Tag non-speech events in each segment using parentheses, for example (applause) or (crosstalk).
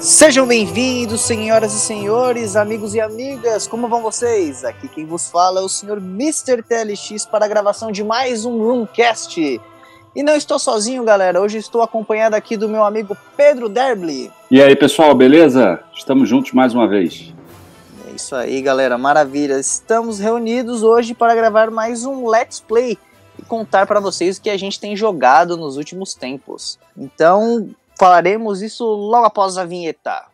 Sejam bem-vindos, senhoras e senhores, amigos e amigas, como vão vocês? Aqui quem vos fala é o senhor Mr. TLX para a gravação de mais um Roomcast. E não estou sozinho, galera, hoje estou acompanhado aqui do meu amigo Pedro Derbly. E aí, pessoal, beleza? Estamos juntos mais uma vez. É isso aí, galera, maravilha. Estamos reunidos hoje para gravar mais um Let's Play e contar para vocês o que a gente tem jogado nos últimos tempos. Então, Falaremos isso logo após a vinheta.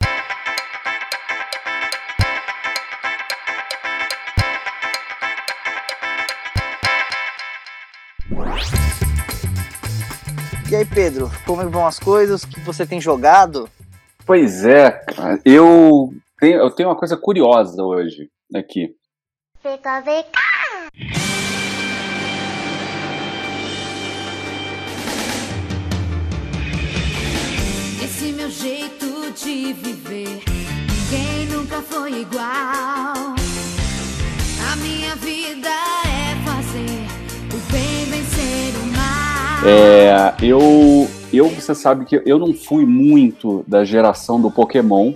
E aí, Pedro, como vão as coisas? O que você tem jogado? Pois é, eu tenho, eu tenho uma coisa curiosa hoje aqui. Fica, fica. Meu jeito de viver. Nunca foi igual. A minha vida é fazer o bem vencer o mal. É, eu, eu, você sabe que eu não fui muito da geração do Pokémon.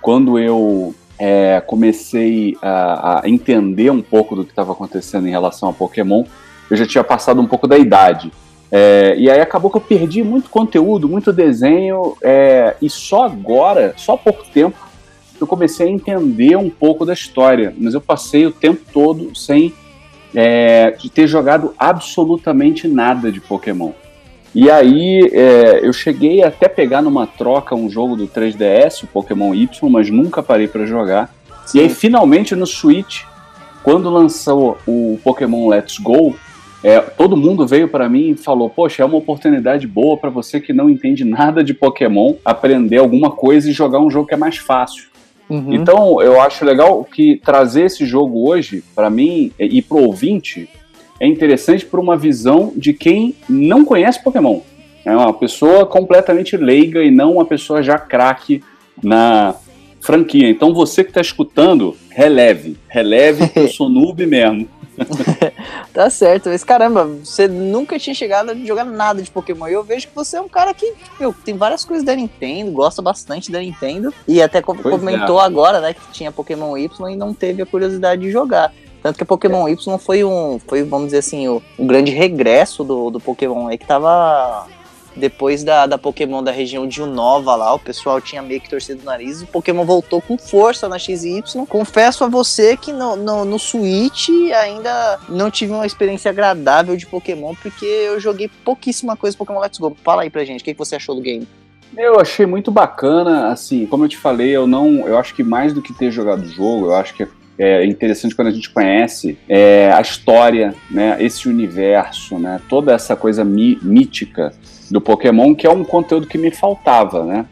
Quando eu é, comecei a, a, entender um pouco do que estava acontecendo em relação a Pokémon, eu já tinha passado um pouco da idade. É, e aí acabou que eu perdi muito conteúdo, muito desenho, é, e só agora, só há pouco tempo, eu comecei a entender um pouco da história. Mas eu passei o tempo todo sem é, ter jogado absolutamente nada de Pokémon. E aí é, eu cheguei até pegar numa troca um jogo do 3DS, o Pokémon Y, mas nunca parei para jogar. Sim. E aí finalmente no Switch, quando lançou o Pokémon Let's Go, é, todo mundo veio para mim e falou: Poxa, é uma oportunidade boa para você que não entende (laughs) nada de Pokémon aprender alguma coisa e jogar um jogo que é mais fácil. Uhum. Então, eu acho legal que trazer esse jogo hoje, para mim e pro ouvinte, é interessante por uma visão de quem não conhece Pokémon. É uma pessoa completamente leiga e não uma pessoa já craque na franquia. Então, você que está escutando, releve. Releve, eu sou noob mesmo. (laughs) tá certo, mas caramba, você nunca tinha chegado a jogar nada de Pokémon. E eu vejo que você é um cara que meu, tem várias coisas da Nintendo, gosta bastante da Nintendo. E até pois comentou é. agora, né, que tinha Pokémon Y e não teve a curiosidade de jogar. Tanto que Pokémon é. Y foi um, foi, vamos dizer assim, o, um grande regresso do, do Pokémon aí que tava depois da, da Pokémon da região de Unova lá, o pessoal tinha meio que torcido o nariz. O Pokémon voltou com força na XY. Confesso a você que no, no, no Switch ainda não tive uma experiência agradável de Pokémon, porque eu joguei pouquíssima coisa Pokémon Let's Go. Fala aí pra gente, o que, que você achou do game? Eu achei muito bacana, assim, como eu te falei, eu não, eu acho que mais do que ter jogado o jogo, eu acho que é interessante quando a gente conhece é, a história, né, esse universo, né, toda essa coisa mí mítica do Pokémon, que é um conteúdo que me faltava, né?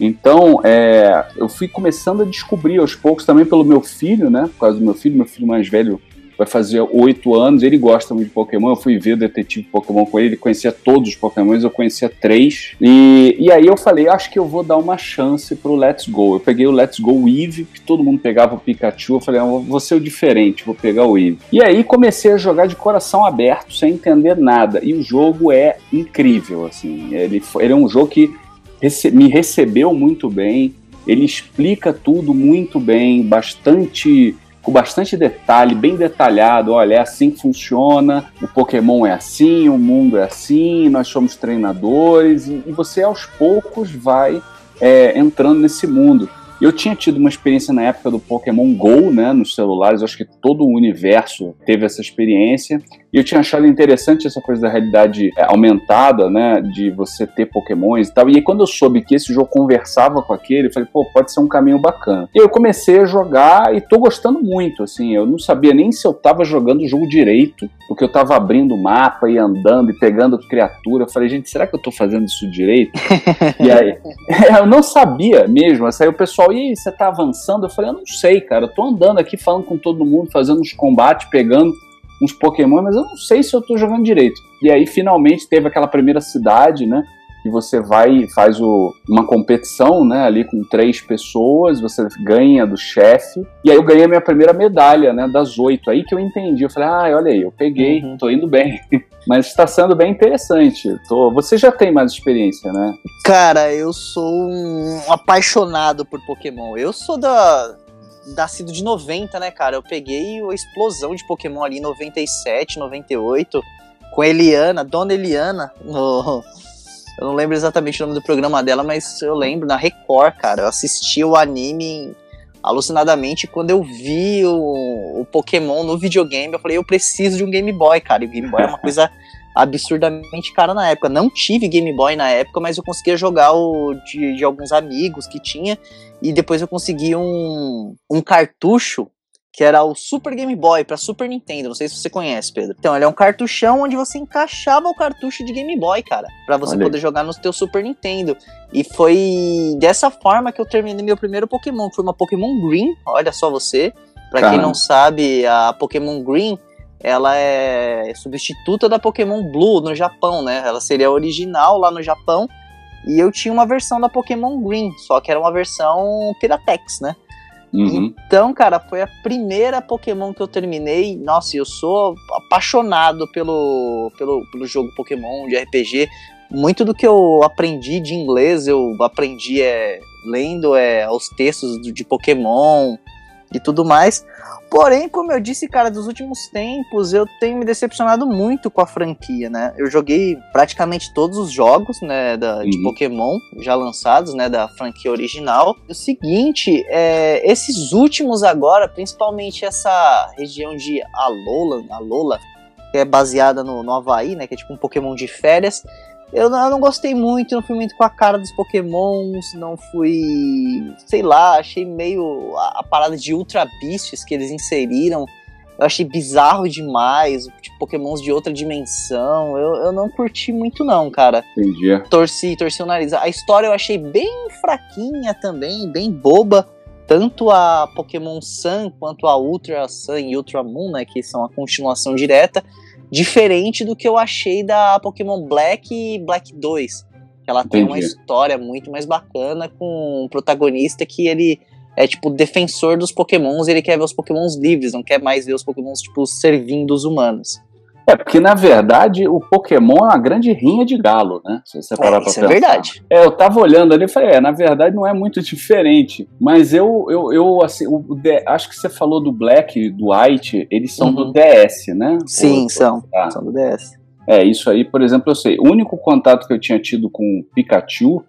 Então, é, eu fui começando a descobrir aos poucos também pelo meu filho, né? Por causa do meu filho, meu filho mais velho vai fazer oito anos, ele gosta muito de Pokémon, eu fui ver o Detetive Pokémon com ele, ele conhecia todos os Pokémons, eu conhecia três, e, e aí eu falei, acho que eu vou dar uma chance pro Let's Go, eu peguei o Let's Go Eevee, que todo mundo pegava o Pikachu, eu falei, ah, vou ser o diferente, vou pegar o Eevee. E aí comecei a jogar de coração aberto, sem entender nada, e o jogo é incrível, assim, ele, ele é um jogo que rece me recebeu muito bem, ele explica tudo muito bem, bastante com bastante detalhe, bem detalhado. Olha, é assim que funciona, o Pokémon é assim, o mundo é assim, nós somos treinadores, e, e você aos poucos vai é, entrando nesse mundo. Eu tinha tido uma experiência na época do Pokémon Go, né, nos celulares, acho que todo o universo teve essa experiência, e eu tinha achado interessante essa coisa da realidade é, aumentada, né, de você ter pokémons e tal. E aí quando eu soube que esse jogo conversava com aquele, eu falei, pô, pode ser um caminho bacana. E eu comecei a jogar e tô gostando muito, assim. Eu não sabia nem se eu tava jogando o jogo direito, porque eu tava abrindo o mapa e andando e pegando criatura. Eu falei, gente, será que eu tô fazendo isso direito? (laughs) e aí, (laughs) eu não sabia mesmo. Aí o pessoal, e aí, você tá avançando? Eu falei, eu não sei, cara. Eu tô andando aqui falando com todo mundo, fazendo uns combates, pegando uns Pokémon, mas eu não sei se eu tô jogando direito. E aí finalmente teve aquela primeira cidade, né? que você vai e faz o, uma competição, né, ali com três pessoas, você ganha do chefe, e aí eu ganhei a minha primeira medalha, né, das oito, aí que eu entendi, eu falei, ah, olha aí, eu peguei, uhum. tô indo bem. (laughs) Mas está sendo bem interessante. Tô... Você já tem mais experiência, né? Cara, eu sou um apaixonado por Pokémon. Eu sou da, da Cido de 90, né, cara? Eu peguei a explosão de Pokémon ali em 97, 98, com Eliana, Dona Eliana, no, eu não lembro exatamente o nome do programa dela, mas eu lembro na Record, cara. Eu assisti o anime alucinadamente quando eu vi o, o, Pokémon no videogame. Eu falei, eu preciso de um Game Boy, cara. E o Game Boy é uma coisa (laughs) absurdamente cara na época. Não tive Game Boy na época, mas eu conseguia jogar o de, de alguns amigos que tinha. E depois eu consegui um, um cartucho que era o Super Game Boy para Super Nintendo. Não sei se você conhece, Pedro. Então, ele é um cartuchão onde você encaixava o cartucho de Game Boy, cara, para você Olha. poder jogar no teu Super Nintendo. E foi dessa forma que eu terminei meu primeiro Pokémon, que foi uma Pokémon Green. Olha só você. Para quem não sabe, a Pokémon Green ela é substituta da Pokémon Blue no Japão, né? Ela seria original lá no Japão. E eu tinha uma versão da Pokémon Green, só que era uma versão Piratex, né? Uhum. Então, cara, foi a primeira Pokémon que eu terminei. Nossa, eu sou apaixonado pelo, pelo, pelo jogo Pokémon de RPG. Muito do que eu aprendi de inglês, eu aprendi é, lendo é, os textos de Pokémon e tudo mais. Porém, como eu disse, cara, dos últimos tempos eu tenho me decepcionado muito com a franquia, né? Eu joguei praticamente todos os jogos, né, da, de uhum. Pokémon já lançados, né, da franquia original. O seguinte, é, esses últimos agora, principalmente essa região de Alola, Alola, que é baseada no, no Havaí, né, que é tipo um Pokémon de férias, eu não, eu não, gostei muito, não fui muito com a cara dos pokémons, não fui, sei lá, achei meio a, a parada de Ultra Beasts que eles inseriram, eu achei bizarro demais, tipo, pokémons de outra dimensão, eu, eu não curti muito não, cara. Entendi. Torci, torci o nariz. A história eu achei bem fraquinha também, bem boba, tanto a Pokémon Sun quanto a Ultra Sun e Ultra Moon, né, que são a continuação direta, diferente do que eu achei da Pokémon Black e Black 2. Ela tem uma história muito mais bacana com um protagonista que ele é tipo defensor dos Pokémons, ele quer ver os Pokémons livres, não quer mais ver os Pokémons tipo servindo os humanos. É, porque na verdade o Pokémon é uma grande rinha de galo, né? Se você parar é, pra isso é pensar. é verdade. É, eu tava olhando ali e falei, é, na verdade não é muito diferente. Mas eu, eu, eu assim, o, o, acho que você falou do Black, do White, eles são uhum. do DS, né? Sim, Ou, são. Tá. São do DS. É, isso aí, por exemplo, eu sei. O único contato que eu tinha tido com o Pikachu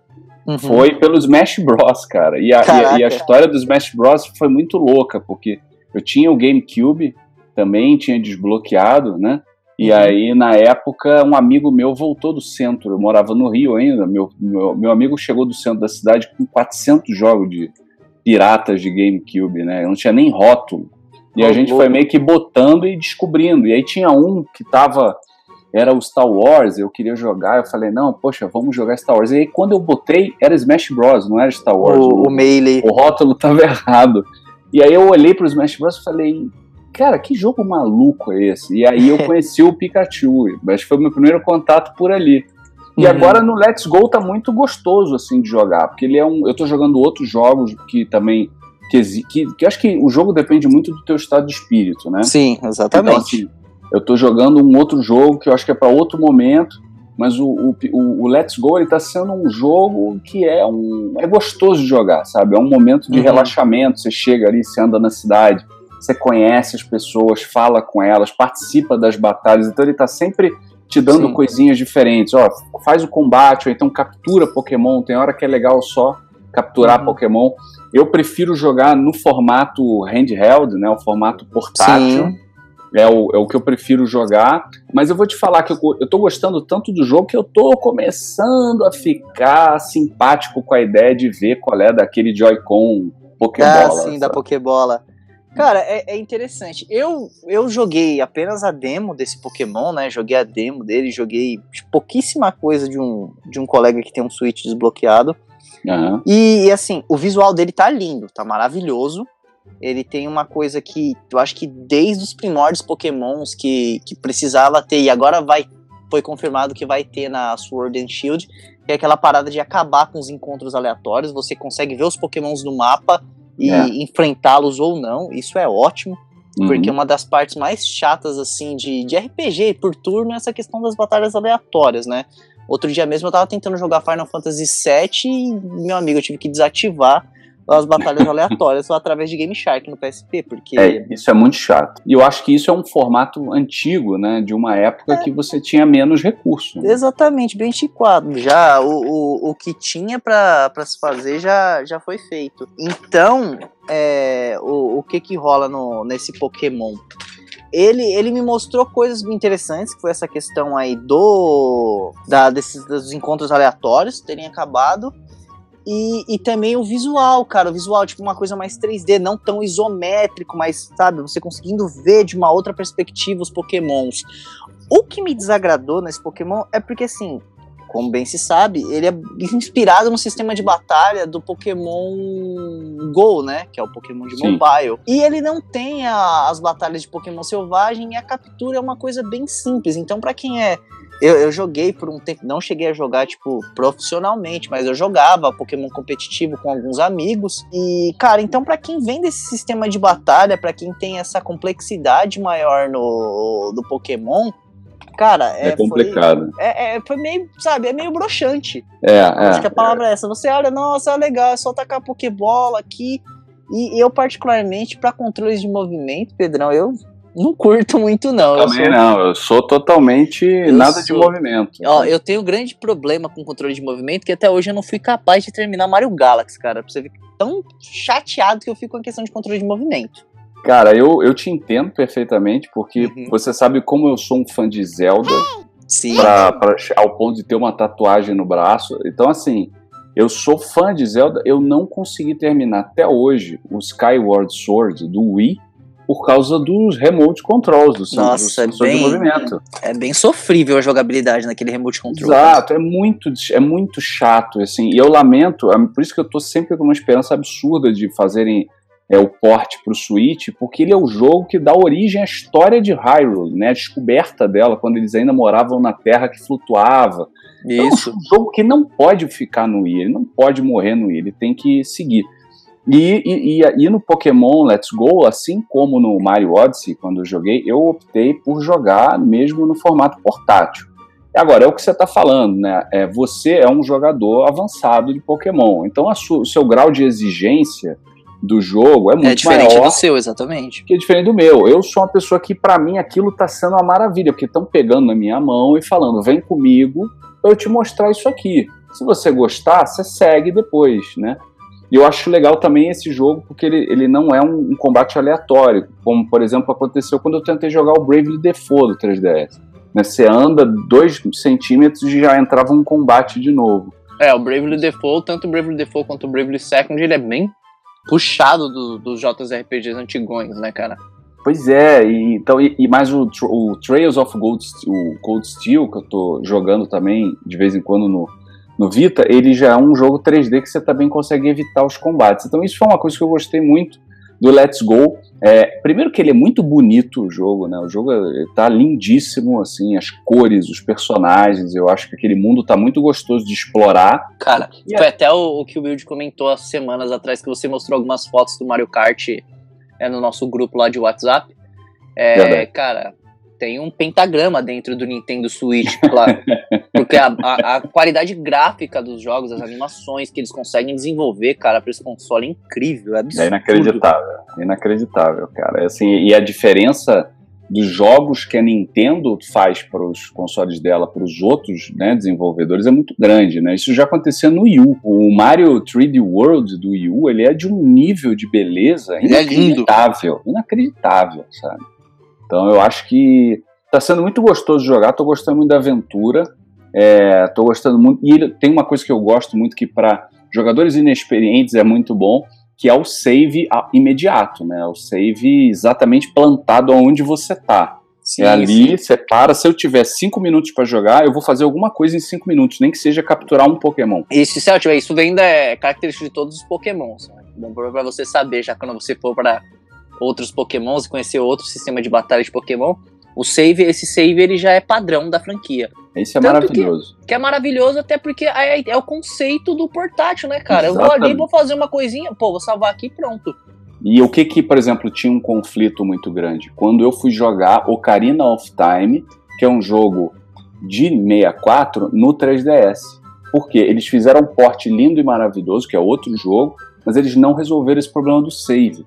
Uhum. foi pelo Smash Bros, cara. E a, e a, e, a, história do Smash Bros foi muito louca, porque eu tinha o GameCube também, tinha desbloqueado, né? E uhum. aí, na época, um amigo meu voltou do centro. Eu morava no Rio ainda. Meu, meu, meu amigo chegou do centro da cidade com 400 jogos de piratas de GameCube, né? Eu não tinha nem rótulo. E a gente foi meio que botando e descobrindo. E aí tinha um que tava. Era o Star Wars, eu queria jogar. Eu falei, não, poxa, vamos jogar Star Wars. E aí quando eu botei, era Smash Bros, não era Star Wars. O, o, o Melee. O rótulo tava (laughs) errado. E aí eu olhei pro Smash Bros e falei, cara, que jogo maluco é esse? E aí eu (laughs) conheci o Pikachu, acho que foi o meu primeiro contato por ali. E uhum. agora no Let's Go tá muito gostoso assim de jogar, porque ele é um, eu tô jogando outros jogos que também que, que, que acho que o jogo depende muito do teu estado de espírito, né? Sim, exatamente. Então, assim, eu tô jogando um outro jogo que eu acho que é para outro momento, mas o, o, o, Let's Go ele tá sendo um jogo que é um é gostoso de jogar, sabe? É um momento de uhum. relaxamento, você chega ali, você anda na cidade, você conhece as pessoas, fala com elas, participa das batalhas, então ele está sempre te dando Sim. coisinhas diferentes. Ó, faz o combate, ou então captura Pokémon. Tem hora que é legal só capturar uhum. Pokémon. Eu prefiro jogar no formato handheld, né? O formato portátil. Sim. É o, é o que eu prefiro jogar. Mas eu vou te falar que eu, eu tô gostando tanto do jogo que eu tô começando a ficar simpático com a ideia de ver qual é daquele Joy-Con Pokébola. Ah, sim, sabe? da Pokébola. Cara, é, é, interessante. Eu, eu joguei apenas a demo desse Pokémon, né? Joguei a demo dele, joguei pouquíssima coisa de um, de um colega que tem um Switch desbloqueado. Uhum. E, e, assim, o visual dele tá lindo, tá maravilhoso. Ele tem uma coisa que eu acho que desde os primórdios Pokémons que, que precisava ter, e agora vai foi confirmado que vai ter na Sword and Shield, que é aquela parada de acabar com os encontros aleatórios. Você consegue ver os pokémons no mapa e é. enfrentá-los ou não. Isso é ótimo. Uhum. Porque uma das partes mais chatas, assim, de, de RPG por turno é essa questão das batalhas aleatórias, né? Outro dia mesmo eu tava tentando jogar Final Fantasy VII e, meu amigo, eu tive que desativar as batalhas aleatórias só através de Game Shark no PSP, porque... É, isso é muito chato. E eu acho que isso é um formato antigo, né, de uma época é. que você tinha menos recursos. Né? Exatamente, bem antiquado. Já o, o, o que tinha para se fazer já, já foi feito. Então, é, o, o que que rola no, nesse Pokémon? ele, ele me mostrou coisas interessantes, que foi essa questão aí do da, desses dos encontros aleatórios terem acabado e, e também o visual, cara. O visual, tipo, uma coisa mais 3D, não tão isométrico, mas, sabe, você conseguindo ver de uma outra perspectiva os pokémons. O que me desagradou nesse Pokémon é porque, assim, como bem se sabe, ele é inspirado no sistema de batalha do Pokémon Go, né? Que é o Pokémon de Sim. mobile. E ele não tem a, as batalhas de Pokémon selvagem e a captura é uma coisa bem simples. Então, para quem é eu, eu, joguei por um tempo, não cheguei a jogar, tipo, profissionalmente, mas eu jogava Pokémon competitivo com alguns amigos. E, cara, então, para quem vem desse sistema de batalha, para quem tem essa complexidade maior no do Pokémon, cara, é, é complicado. Foi, é, é, foi meio, sabe, é meio broxante. É, é, Acho que a palavra é. é essa. Você olha, nossa, é legal, é só tacar Pokébola aqui. E eu, particularmente, para controles de movimento, Pedrão, eu não curto muito, não. Também eu sou... não, eu sou totalmente eu nada sou... de movimento. Ó, eu tenho um grande problema com controle de movimento que até hoje eu não fui capaz de terminar Mario Galaxy, cara. Pra você ver tão chateado que eu fico com a questão de controle de movimento. Cara, eu, eu te entendo perfeitamente, porque uhum. você sabe como eu sou um fã de Zelda. Sim. Pra, pra, ao ponto de ter uma tatuagem no braço. Então, assim, eu sou fã de Zelda, eu não consegui terminar até hoje o Skyward Sword do Wii por causa dos remote controls, do Nossa, do é bem, de movimento. É bem sofrível a jogabilidade naquele remote control. Exato, é muito, é muito chato, assim, e eu lamento, é por isso que eu tô sempre com uma esperança absurda de fazerem é, o porte para o Switch, porque ele é o jogo que dá origem à história de Hyrule, né, a descoberta dela, quando eles ainda moravam na Terra que flutuava. Isso. Então, é um jogo que não pode ficar no Wii, ele não pode morrer no Wii, ele tem que seguir. E, e, e, e, no Pokémon Let's Go, assim como no Mario Odyssey, quando eu joguei, eu optei por jogar mesmo no formato portátil. Agora, é o que você está falando, né? É, você é um jogador avançado de Pokémon, então o seu grau de exigência do jogo é muito É diferente maior do seu, exatamente. Que é diferente do meu. Eu sou uma pessoa que, para mim, aquilo está sendo uma maravilha, porque estão pegando na minha mão e falando: vem comigo, eu te mostrar isso aqui. Se você gostar, você segue depois, né? E eu acho legal também esse jogo porque ele, ele não é um, um, combate aleatório, como por exemplo aconteceu quando eu tentei jogar o Bravely Default do 3DS. Né, você anda 2 centímetros e já entrava um combate de novo. É, o Bravely Default, tanto o Bravely Default quanto o Bravely Second, ele é bem puxado do, dos JRPGs antigões, né, cara? Pois é, e, então, e, e mais o, o Trails of Gold, o Cold Steel, que eu tô jogando também de vez em quando no, no Vita, ele já é um jogo 3D que você também consegue evitar os combates. Então isso foi uma coisa que eu gostei muito do Let's Go. É, primeiro que ele é muito bonito o jogo, né? O jogo está lindíssimo, assim, as cores, os personagens. Eu acho que aquele mundo está muito gostoso de explorar. Cara, e foi é... até o, o, que o Build comentou há semanas atrás que você mostrou algumas fotos do Mario Kart é, no nosso grupo lá de WhatsApp. É, cara, tem um pentagrama dentro do Nintendo Switch, claro. (laughs) porque a, a, a, qualidade gráfica dos jogos, as animações que eles conseguem desenvolver, cara, para esse console é incrível, é absurdo. É inacreditável, inacreditável, cara. É assim, e a diferença dos jogos que a Nintendo faz para os consoles dela, para os outros né, desenvolvedores, é muito grande, né? Isso já acontecia no Wii U. O Mario 3D World do Wii U, ele é de um nível de beleza inacreditável, é inacreditável, sabe? Então eu acho que está sendo muito gostoso jogar, estou gostando muito da aventura, estou é, gostando muito. E ele, tem uma coisa que eu gosto muito que para jogadores inexperientes é muito bom, que é o save imediato, né? O save exatamente plantado aonde você está. Sim, é ali, sim. você para. Se eu tiver cinco minutos para jogar, eu vou fazer alguma coisa em cinco minutos, nem que seja capturar um Pokémon. Isso, tiver, isso ainda é característico de todos os Pokémons. Né? Bom para você saber, já quando você for para outros pokémons e conhecer outro sistema de batalha de pokémon. O save, esse save, ele já é padrão da franquia. Isso é Tanto maravilhoso. Que, que, é maravilhoso até porque é, é, o conceito do portátil, né, cara? Exatamente. Eu vou ali, vou fazer uma coisinha, pô, vou salvar aqui pronto. E o que que, por exemplo, tinha um conflito muito grande? Quando eu fui jogar Ocarina of Time, que é um jogo de 64, no 3DS. Porque eles fizeram um porte lindo e maravilhoso, que é outro jogo, mas eles não resolveram esse problema do save.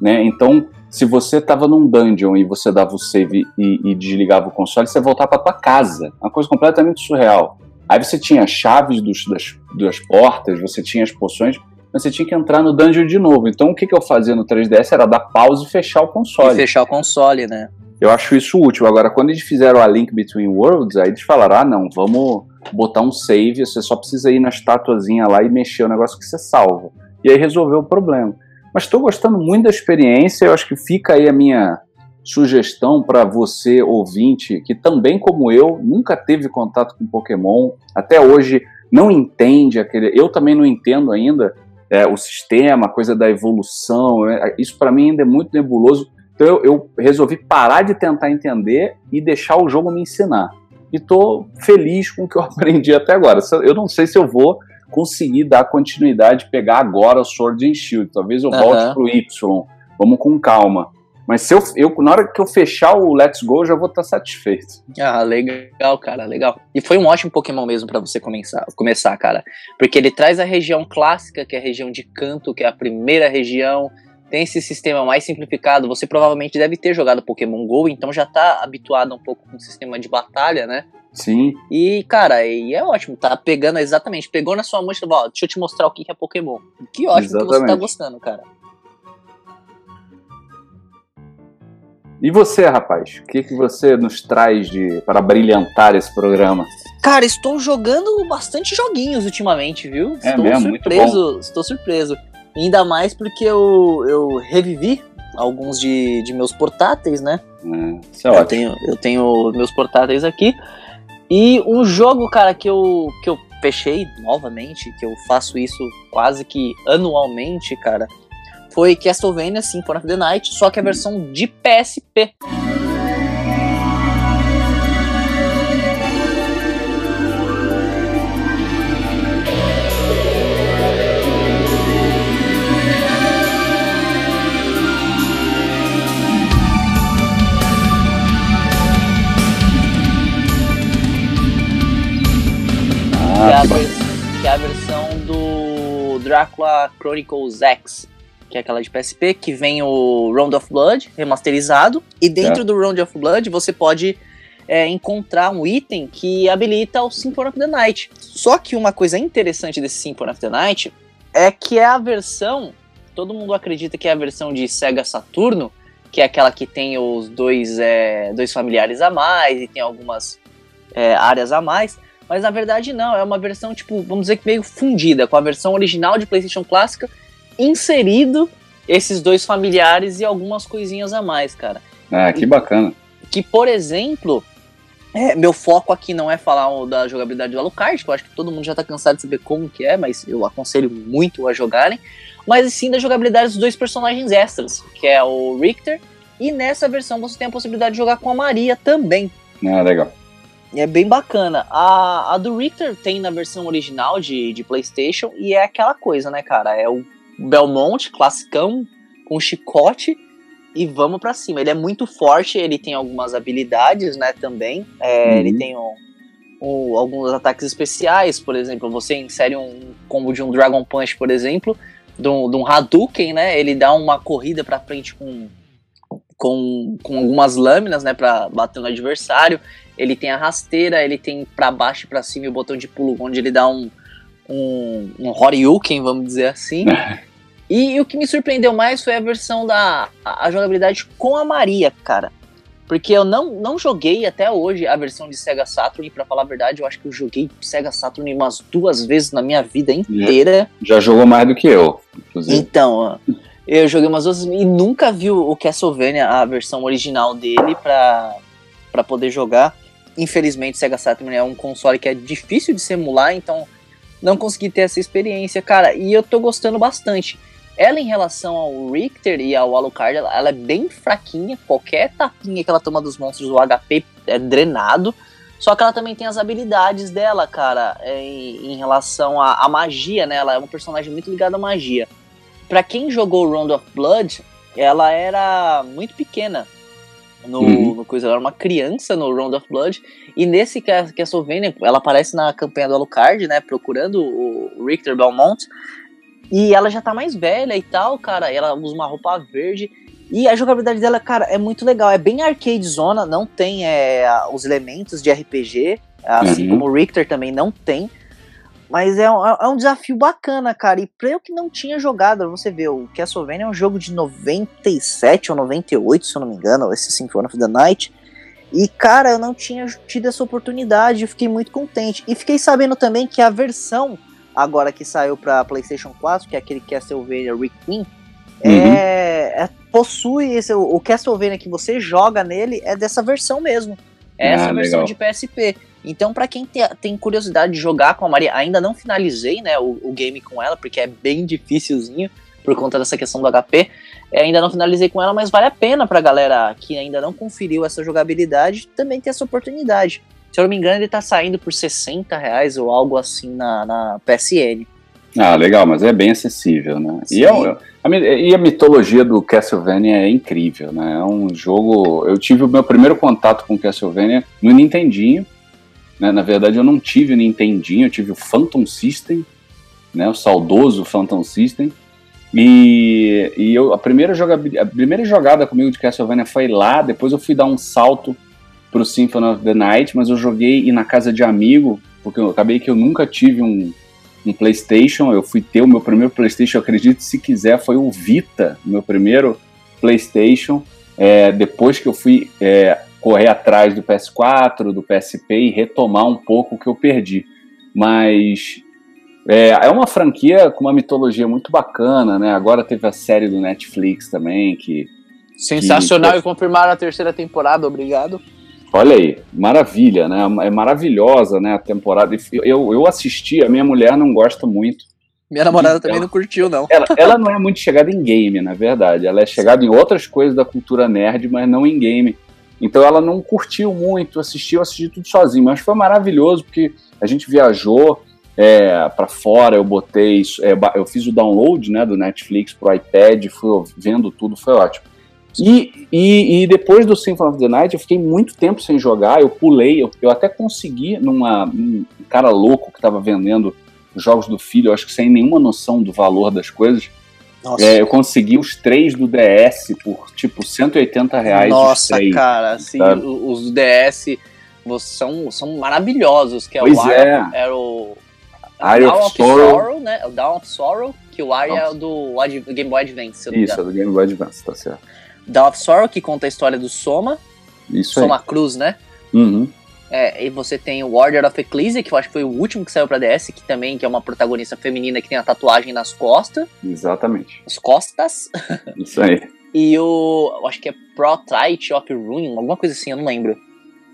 Né? Então, se você estava num dungeon e você dava o save e, e desligava o console, você voltava para tua casa. Uma coisa completamente surreal. Aí você tinha chaves dos, das, das portas, você tinha as poções, mas você tinha que entrar no dungeon de novo. Então o que, que eu fazia no 3DS era dar pause e fechar o console. E fechar o console, né? Eu acho isso útil. Agora, quando eles fizeram a Link Between Worlds, aí eles falaram: ah, não, vamos botar um save, você só precisa ir na estatuazinha lá e mexer o negócio que você salva. E aí resolveu o problema. Mas estou gostando muito da experiência, eu acho que fica aí a minha sugestão para você, ouvinte, que também, como eu, nunca teve contato com Pokémon, até hoje não entende aquele. Eu também não entendo ainda é, o sistema, a coisa da evolução, é, isso para mim ainda é muito nebuloso. Então eu, eu, resolvi parar de tentar entender e deixar o jogo me ensinar. E estou feliz com o que eu (laughs) aprendi até agora. Eu não sei se eu vou conseguir dar continuidade, pegar agora o Sword and Shield. Talvez eu volte uhum. pro Y. Vamos com calma. Mas se eu, eu, na hora que eu fechar o Let's Go, eu já vou estar satisfeito. Ah, legal, cara, legal. E foi um ótimo Pokémon mesmo para você começar, começar, cara. Porque ele traz a região clássica, que é a região de canto, que é a primeira região. Tem esse sistema mais simplificado. Você provavelmente deve ter jogado Pokémon GO, então já tá habituado um pouco com o sistema de batalha, né? Sim. E, cara, e é ótimo, tá pegando exatamente, pegou na sua mão e falou, ó, deixa eu te mostrar o que é Pokémon. Que ótimo exatamente. que você tá gostando, cara. E você, rapaz? O que, que você nos traz de para brilhantar esse programa? Cara, estou jogando bastante joguinhos ultimamente, viu? É estou mesmo, surpreso, estou surpreso. Ainda mais porque eu, eu revivi alguns de, de meus portáteis, né? É, isso é eu ótimo. Tenho, eu tenho meus portáteis aqui. E um jogo, cara, que eu, que eu fechei novamente, que eu faço isso quase que anualmente, cara, foi Castlevania Symphony of the Night, só que a versão de PSP. Drácula Chronicles X, que é aquela de PSP, que vem o Round of Blood remasterizado, e dentro é. do Round of Blood você pode é, encontrar um item que habilita o Symphony of the Night. Só que uma coisa interessante desse Symphony of the Night é que é a versão, todo mundo acredita que é a versão de Sega Saturno, que é aquela que tem os dois, é, dois familiares a mais e tem algumas é, áreas a mais. Mas na verdade não, é uma versão, tipo, vamos dizer que meio fundida, com a versão original de PlayStation clássica, inserido esses dois familiares e algumas coisinhas a mais, cara. Ah, que bacana. Que, por exemplo, é, meu foco aqui não é falar da jogabilidade do Alucard, que eu acho que todo mundo já tá cansado de saber como que é, mas eu aconselho muito a jogarem. Mas sim da jogabilidade dos dois personagens extras, que é o Richter, e nessa versão você tem a possibilidade de jogar com a Maria também. Ah, legal. É bem bacana. A, a do Richter tem na versão original de, de PlayStation e é aquela coisa, né, cara? É o Belmont, classicão, com chicote e vamos para cima. Ele é muito forte, ele tem algumas habilidades, né, também. É, uhum. Ele tem um, um, alguns ataques especiais, por exemplo, você insere um combo de um Dragon Punch, por exemplo, de um, de um Hadouken, né? Ele dá uma corrida para frente com, com, com algumas lâminas, né, para bater no adversário ele tem a rasteira, ele tem para baixo e para cima o botão de pulo, onde ele dá um, um, um Horyuken, vamos dizer assim. (laughs) e, e, o que me surpreendeu mais foi a versão da a, a jogabilidade com a Maria, cara. Porque eu não, não joguei até hoje a versão de Sega Saturn, e pra falar a verdade, eu acho que eu joguei Sega Saturn umas duas vezes na minha vida inteira. Já, já jogou mais do que eu, inclusive. Então, eu joguei umas duas e nunca vi o Castlevania, a versão original dele, pra, pra poder jogar. Infelizmente, o Sega Saturn é um console que é difícil de se emular, então não consegui ter essa experiência, cara. E eu tô gostando bastante. Ela, em relação ao Richter e ao Alucard, ela, ela, é bem fraquinha. Qualquer tapinha que ela toma dos monstros, o HP é drenado. Só que ela também tem as habilidades dela, cara, é, em, em relação à, magia, né? Ela é uma personagem muito ligada à magia. Para quem jogou Round of Blood, ela era muito pequena no, uhum. no coisa. Ela era uma criança no Round of Blood. E nesse Castlevania, ela aparece na campanha do Alucard, né? Procurando o Richter Belmont. E ela já tá mais velha e tal, cara. E ela usa uma roupa verde. E a jogabilidade dela, cara, é muito legal. É bem arcade zona, não tem é, os elementos de RPG, assim uhum. como o Richter também não tem. Mas é um, é um desafio bacana, cara. E pra eu que não tinha jogado, você vê, o Castlevania é um jogo de 97 ou 98, se eu não me engano, esse Symphony of the Night. E, cara, eu não tinha tido essa oportunidade, eu fiquei muito contente. E fiquei sabendo também que a versão agora que saiu para PlayStation 4, que é aquele Castlevania Requiem, uhum. é, é, possui esse, o Castlevania que você joga nele é dessa versão mesmo. É ah, essa versão legal. de PSP. Então, para quem te, tem curiosidade de jogar com a Maria, ainda não finalizei né, o, o, game com ela, porque é bem dificilzinho por conta dessa questão do HP. É, ainda não finalizei com ela, mas vale a pena pra galera que ainda não conferiu essa jogabilidade também ter essa oportunidade. Se eu não me engano, ele tá saindo por 60 reais ou algo assim na, na PSN. Ah, legal, mas é bem acessível, né? E, é, a, e a mitologia do Castlevania é incrível, né? É um jogo. Eu tive o meu primeiro contato com Castlevania no Nintendinho. Né? Na verdade, eu não tive o Nintendinho, eu tive o Phantom System, né? O saudoso Phantom System. E, e eu, a, primeira a primeira jogada comigo de Castlevania foi lá, depois eu fui dar um salto pro Symphony of the Night, mas eu joguei e na casa de amigo, porque eu acabei que eu nunca tive um, um PlayStation, eu fui ter o meu primeiro PlayStation, acredito se quiser, foi o Vita, meu primeiro PlayStation, é, depois que eu fui é, correr atrás do PS4, do PSP e retomar um pouco o que eu perdi. Mas é, é uma franquia com uma mitologia muito bacana, né? Agora teve a série do Netflix também, que. Sensacional que... e confirmaram a terceira temporada, obrigado. Olha aí, maravilha, né? É maravilhosa, né? A temporada. Eu, eu assisti, a minha mulher não gosta muito. Minha namorada também não curtiu, não. Ela, ela não é muito chegada em game, na verdade. Ela é chegada em outras coisas da cultura nerd, mas não em game. Então ela não curtiu muito, assistiu, assistiu tudo sozinho. Mas foi maravilhoso, porque a gente viajou é, para fora, eu botei. É, eu fiz o download né, do Netflix pro iPad, fui vendo tudo, foi ótimo. E, e, e, depois do Symphony of the Night, eu fiquei muito tempo sem jogar, eu pulei, eu, eu até consegui numa um cara louco que estava vendendo os jogos do filho, eu acho que sem nenhuma noção do valor das coisas. É, eu consegui os três do DS por tipo 180 reais. Nossa, cara, assim, os DS são, são maravilhosos, que é pois o é. era o Eye Down of, Sorrow. Sorrow, né? O Down of Sorrow, que o Eye é do Game Boy Advance. Isso, é do Game Boy Advance, tá certo. Dawn of Sorrow, que conta a história do Soma. Isso Soma aí. Cruz, né? Uhum. É, e você tem o Order of Ecclesia, que eu acho que foi o último que saiu pra DS, que também que é uma protagonista feminina que tem a tatuagem nas costas. Exatamente. As costas. (laughs) Isso aí. e o. Eu acho que é Portrait of Ruin, alguma coisa assim, eu não lembro.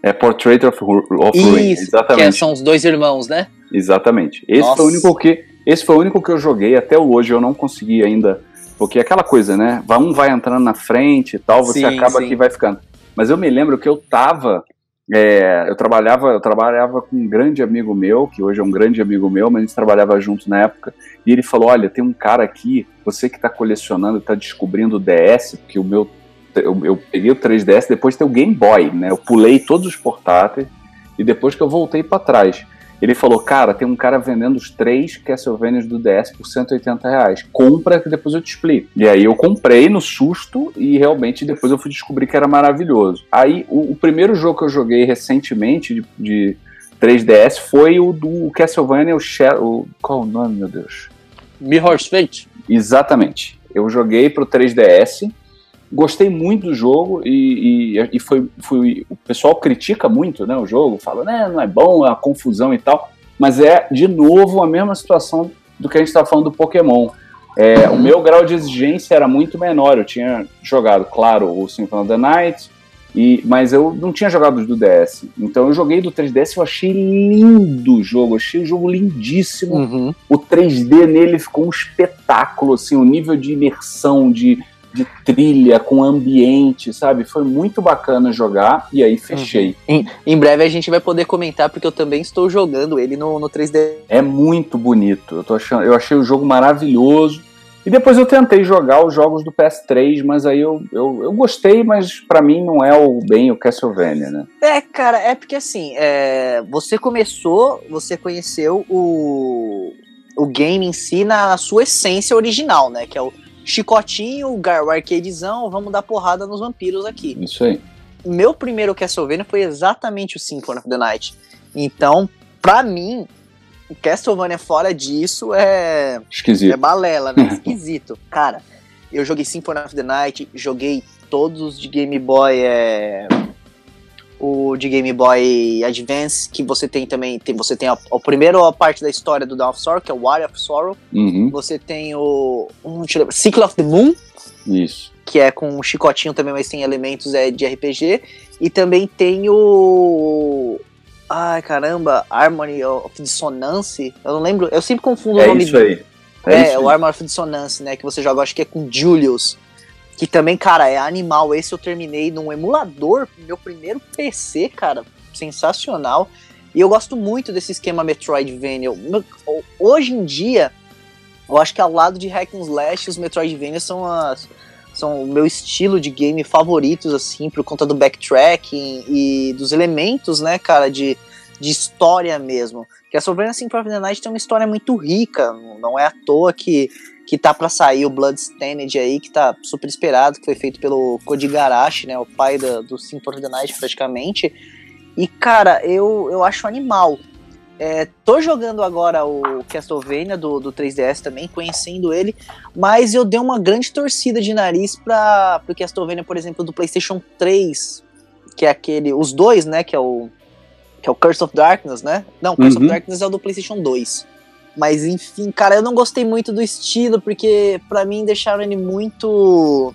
É Portrait of, of Ruin, exatamente. Que é, são os dois irmãos, né? Exatamente. Esse Nossa. foi o único que. Esse foi o único que eu joguei até hoje, eu não consegui ainda porque é aquela coisa, né? Um vai entrando na frente e tal, você sim, acaba sim. que vai ficando. Mas eu me lembro que eu tava. É, eu trabalhava eu trabalhava com um grande amigo meu, que hoje é um grande amigo meu, mas a gente trabalhava junto na época, e ele falou: Olha, tem um cara aqui, você que está colecionando, está descobrindo o DS, porque o meu. Eu, eu peguei o 3DS depois tem o Game Boy, né? Eu pulei todos os portáteis e depois que eu voltei para trás. Ele falou, cara, tem um cara vendendo os três Castlevanias do DS por 180 reais. Compra que depois eu te explico. E aí eu comprei no susto e realmente depois eu fui descobrir que era maravilhoso. Aí o, o primeiro jogo que eu joguei recentemente de, de 3DS foi o do Castlevania, o, Shadow, qual o nome, meu Deus? Mirror's Fate. Exatamente. Eu joguei pro 3DS gostei muito do jogo e, e, e foi, foi, o pessoal critica muito né, o jogo, fala, né, não é bom, é uma confusão e tal, mas é, de novo, a mesma situação do que a gente estava falando do Pokémon. É, o meu grau de exigência era muito menor, eu tinha jogado, claro, o Symphony of the Night, E, mas eu não tinha jogado os do DS. Então eu joguei do 3DS e eu achei lindo o jogo. Achei o jogo lindíssimo. Uhum. O 3D nele ficou um espetáculo, assim, o nível de imersão, de, de trilha, com ambiente, sabe? Foi muito bacana jogar e aí fechei. Uhum. Em, em, breve a gente vai poder comentar, porque eu também estou jogando ele no, no 3D. É muito bonito. Eu, tô achando, eu achei o jogo maravilhoso. E depois eu tentei jogar os jogos do PS3, mas aí eu, eu, eu gostei, mas para mim não é o bem o Castlevania, né? É, cara, é porque assim, é, você começou, você conheceu o, o game em si na sua essência original, né? Que é o chicotinho, o arcadezão, vamos dar porrada nos vampiros aqui. Isso aí. Meu primeiro Castlevania foi exatamente o Symphony of the Night. Então, pra mim, o Castlevania fora disso é. Esquisito. É balela, né? (laughs) Esquisito. Cara, eu joguei Symphony of the Night, joguei todos os de Game Boy. É... O de Game Boy Advance, que você tem também. Tem, você tem a, a primeira parte da história do Dawn of Sorrow, que é o War of Sorrow. Uhum. Você tem o. Um, deixa eu lembrar, Cycle of the Moon. Isso. Que é com um chicotinho também, mas tem elementos é, de RPG. E também tem o Ai, caramba, Harmony of Dissonance. Eu não lembro, eu sempre confundo é o nome isso aí. É, é isso o Harmony of Dissonance, né? Que você joga, acho que é com Julius. Que também, cara, é animal. Esse eu terminei num emulador, meu primeiro PC, cara. Sensacional. E eu gosto muito desse esquema Metroidvania. Hoje em dia, eu acho que ao lado de Hack and Slash, os Metroidvania são as são o meu estilo de game favoritos, assim, por conta do backtracking e dos elementos, né, cara, de, de história mesmo. Que a Sovereign Symphony of the Night tem uma história muito rica, não é à toa que, que tá para sair o Bloodstained aí, que tá super esperado, que foi feito pelo Koji Garashi, né, o pai da, do Symphony of the Night, praticamente. E, cara, eu, eu acho animal é, tô jogando agora o Castlevania do, do 3DS também, conhecendo ele, mas eu dei uma grande torcida de nariz para o Castlevania, por exemplo, do PlayStation 3, que é aquele. Os dois, né? Que é o. Que é o Curse of Darkness, né? Não, Curse uhum. of Darkness é o do PlayStation 2. Mas enfim, cara, eu não gostei muito do estilo, porque para mim deixaram ele muito.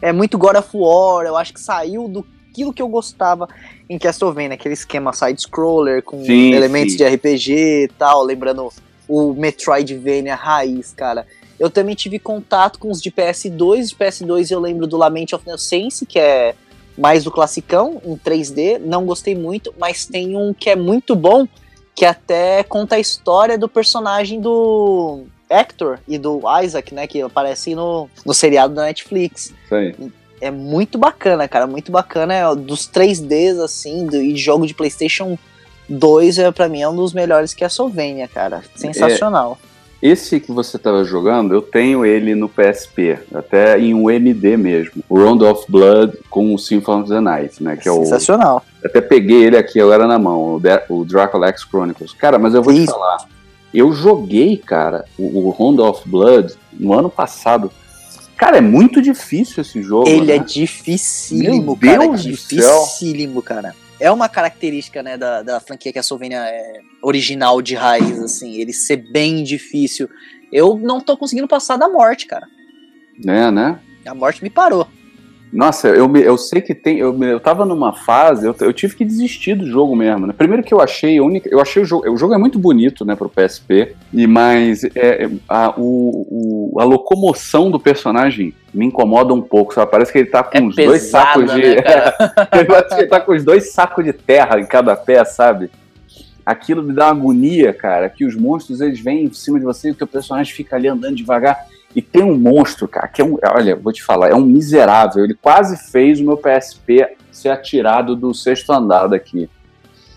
É muito God of War, eu acho que saiu do aquilo que eu gostava em Castlevania, aquele esquema side-scroller com sim, elementos sim. de RPG e tal, lembrando o Metroidvania raiz, cara. Eu também tive contato com os de PS2, de PS2 eu lembro do Lament of Innocence, que é mais do classicão, em 3D, não gostei muito, mas tem um que é muito bom, que até conta a história do personagem do Hector e do Isaac, né, que aparecem no, no seriado da Netflix. Sim é muito bacana, cara, muito bacana. É, dos 3Ds, assim, do, e jogo de PlayStation 2, é, pra mim, é um dos melhores que é a Sylvania, cara. Sensacional. É, esse que você tava jogando, eu tenho ele no PSP, até em um MD mesmo. O Round of Blood com o Symphony of the Night, né? Que é Sensacional. O, até peguei ele aqui agora na mão, o, Dracula X Chronicles. Cara, mas eu vou Isso. te falar. Eu joguei, cara, o, o Round of Blood no ano passado Cara, é muito difícil esse jogo. Ele né? é dificílimo, Meu cara. Deus dificílimo, cara. É uma característica, né, da, da franquia que a Sylvania é original de raiz, assim, ele ser bem difícil. Eu não tô conseguindo passar da morte, cara. É, né? A morte me parou. Nossa, eu, eu sei que tem. Eu, eu tava numa fase, eu, eu tive que desistir do jogo mesmo. Né? Primeiro que eu achei, a única, eu achei o jogo. O jogo é muito bonito, né, pro PSP, e mas é, a, o, o, a locomoção do personagem me incomoda um pouco, sabe? Parece que ele tá com é os dois sacos de. Né, (laughs) parece que ele tá com os dois sacos de terra em cada pé, sabe? Aquilo me dá uma agonia, cara, que os monstros eles vêm em cima de você e o teu personagem fica ali andando devagar. E tem um monstro, cara, que é um. Olha, vou te falar, é um miserável. Ele quase fez o meu PSP ser atirado do sexto andar daqui.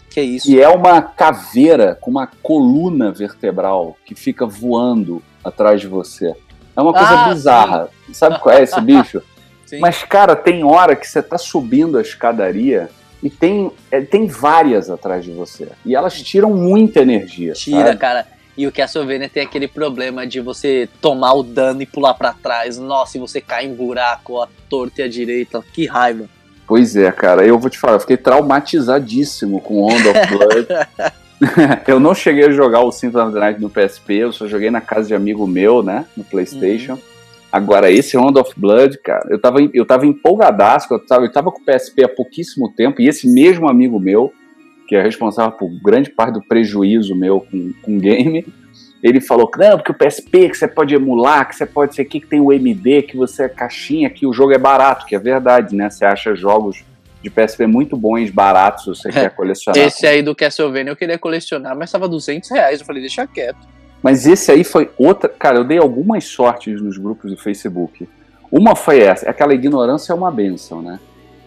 Que isso? Que é uma caveira com uma coluna vertebral que fica voando atrás de você. É uma coisa ah, bizarra. Sim. Sabe qual é esse bicho? (laughs) Sim. Mas, cara, tem hora que você tá subindo a escadaria e tem, é, tem várias atrás de você. E elas tiram muita energia. Tira, sabe? cara. E o Castlevania tem aquele problema de você tomar o dano e pular para trás. Nossa, e você cai em buraco, a torta e a direita. Que raiva. Pois é, cara. Eu vou te falar, eu fiquei traumatizadíssimo com Onda of Blood. (laughs) eu não cheguei a jogar o Symphony of the Night no PSP, eu só joguei na casa de amigo meu, né, no PlayStation. Uhum. Agora, esse Round of Blood, cara, eu tava, eu tava empolgadaço, eu tava, eu tava com o PSP há pouquíssimo tempo, e esse mesmo amigo meu, que é responsável por grande parte do prejuízo meu com, com game, ele falou, não, porque o PSP que você pode emular, que você pode ser aqui, que tem o MD, que você é caixinha, que o jogo é barato, que é verdade, né? Você acha jogos de PSP muito bons, baratos, você quer colecionar. Esse aí do Castlevania eu queria colecionar, mas tava 200 reais, eu falei, deixa quieto. Mas esse aí foi outra. Cara, eu dei algumas sortes nos grupos do Facebook. Uma foi essa, aquela ignorância é uma benção, né?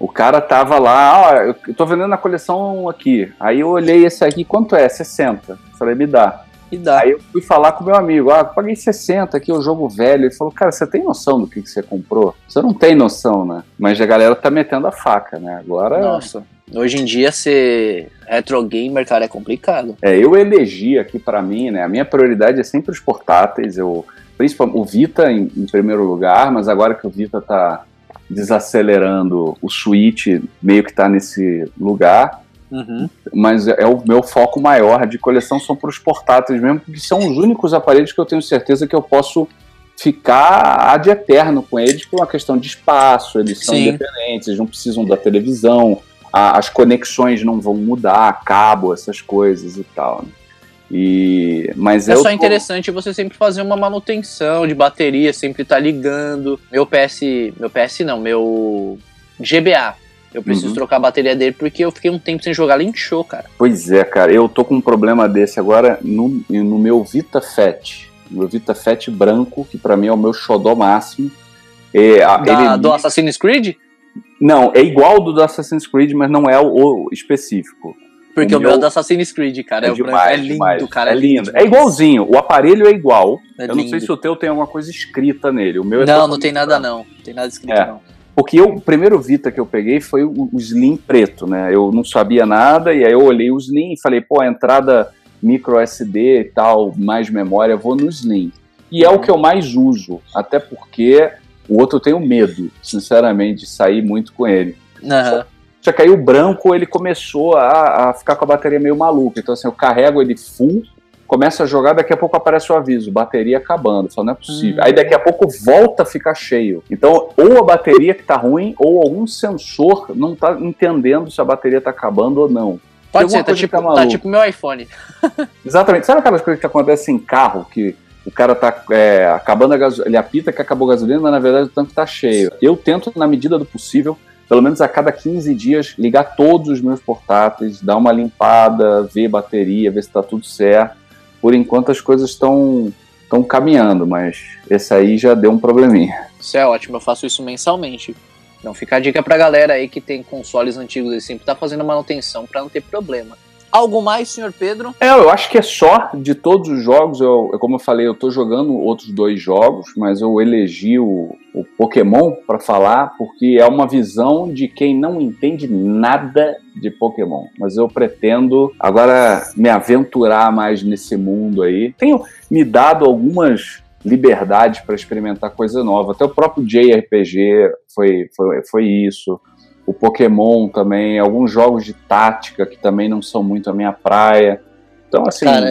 O cara tava lá, ó, eu tô vendendo a coleção aqui. Aí eu olhei esse aqui, quanto é? 60. Falei, me dá. Me dá. Aí eu fui falar com meu amigo, ah, paguei 60 aqui, o jogo velho. Ele falou, cara, você tem noção do que, que você comprou? Você não tem noção, né? Mas a galera tá metendo a faca, né? Agora. Nossa. Hoje em dia ser retro gamer, cara, é complicado. É, eu elegi aqui para mim, né? A minha prioridade é sempre os portáteis. Eu, principalmente o Vita em, em, primeiro lugar, mas agora que o Vita tá desacelerando, o Switch meio que tá nesse lugar. Uhum. Mas é o meu foco maior de coleção são para os portáteis mesmo, porque são os únicos aparelhos que eu tenho certeza que eu posso ficar ad eterno com eles por uma questão de espaço, eles são Sim. independentes, eles não precisam da televisão, a, as conexões não vão mudar, cabo, essas coisas e tal. Né? E, mas é só tô... interessante você sempre fazer uma manutenção de bateria, sempre estar tá ligando. Meu PS, meu PS não, meu GBA. Eu preciso uhum. trocar a bateria dele porque eu fiquei um tempo sem jogar, ele inchou, cara. Pois é, cara. Eu tô com um problema desse agora no, no meu Vita Fat. Meu Vita Fat branco, que para mim é o meu xodó máximo. É, da, ele... Do Assassin's Creed? Não, é igual do, do Assassin's Creed, mas não é o, o específico. Porque o, o meu é do Assassin's Creed, cara. É, é, demais, é lindo, demais. cara. É, é lindo. É igualzinho. O aparelho é igual. É eu lindo. não sei se o teu tem alguma coisa escrita nele. O meu é Não, não tem nada não. Não tem nada escrito é. não. Porque eu, o primeiro Vita que eu peguei foi o, o Slim preto, né? Eu não sabia nada e aí eu olhei o Slim e falei, pô, a entrada micro SD e tal, mais memória, vou no Slim. E é o que eu mais uso, até porque o outro eu tenho medo, sinceramente, de sair muito com ele. Uhum. Só que aí o branco ele começou a, a, ficar com a bateria meio maluca. Então, assim, eu carrego ele full, começa a jogar, daqui a pouco aparece o aviso, bateria acabando. Só não é possível. Uhum. Aí daqui a pouco volta a ficar cheio. Então, ou a bateria que tá ruim, ou algum sensor não tá entendendo se a bateria tá acabando ou não. Pode ser, tá tipo, tá, tá tipo meu iPhone. (laughs) Exatamente. Sabe aquelas coisas que acontecem em carro, que o cara tá é, acabando a gasolina, ele apita que acabou a gasolina, mas na verdade o tanque tá cheio. Eu tento, na medida do possível, pelo menos a cada 15 dias, ligar todos os meus portáteis, dar uma limpada, ver bateria, ver se tá tudo certo. Por enquanto as coisas estão estão caminhando, mas esse aí já deu um probleminha. Isso é ótimo, eu faço isso mensalmente. Então fica a dica pra galera aí que tem consoles antigos e sempre tá fazendo manutenção para não ter problema. Algo mais, senhor Pedro? É, eu acho que é só de todos os jogos. Eu, como eu falei, eu tô jogando outros dois jogos, mas eu elegi o, o Pokémon para falar porque é uma visão de quem não entende nada de Pokémon. Mas eu pretendo agora me aventurar mais nesse mundo aí. Tenho me dado algumas liberdades para experimentar coisa nova. Até o próprio JRPG foi, foi, foi isso o Pokémon também, alguns jogos de tática que também não são muito a minha praia. Então, assim. Cara,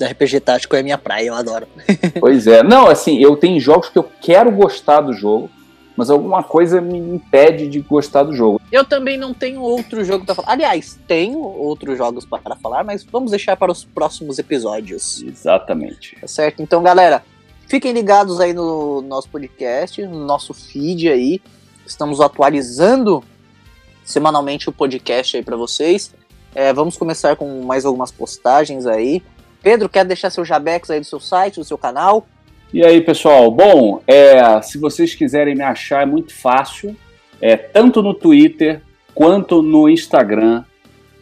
RPG tático é minha praia, eu adoro. (laughs) pois é. Não, assim, eu tenho jogos que eu quero gostar do jogo, mas alguma coisa me impede de gostar do jogo. Eu também não tenho outro jogo para falar. Aliás, tenho outros jogos para falar, mas vamos deixar para os próximos episódios. Exatamente. Tá certo? Então, galera, fiquem ligados aí no nosso podcast, no nosso feed aí. Estamos atualizando semanalmente o podcast aí para vocês. É, vamos começar com mais algumas postagens aí. Pedro, quer deixar seu jabex aí do seu site, do seu canal? E aí, pessoal? Bom, é, se vocês quiserem me achar, é muito fácil. É, tanto no Twitter quanto no Instagram.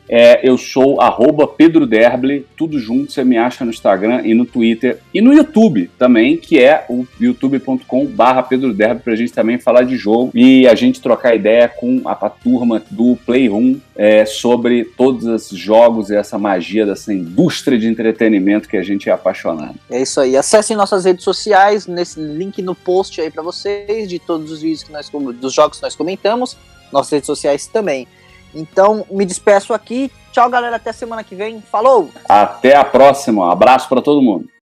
É, eu sou arroba Pedro Derble, tudo junto, você me acha no Instagram e no Twitter e no YouTube também, que é o youtube.com barra Pedro Derble, pra gente também falar de jogo e a gente trocar ideia com a, turma do Playroom é, sobre todos esses jogos e essa magia dessa indústria de entretenimento que a gente é apaixonado. É isso aí, acessem nossas redes sociais, nesse link no post aí para vocês, de todos os vídeos que nós, dos jogos que nós comentamos, nossas redes sociais também. Então, me despeço aqui. Tchau, galera. Até semana que vem. Falou! Até a próxima. abraço para todo mundo.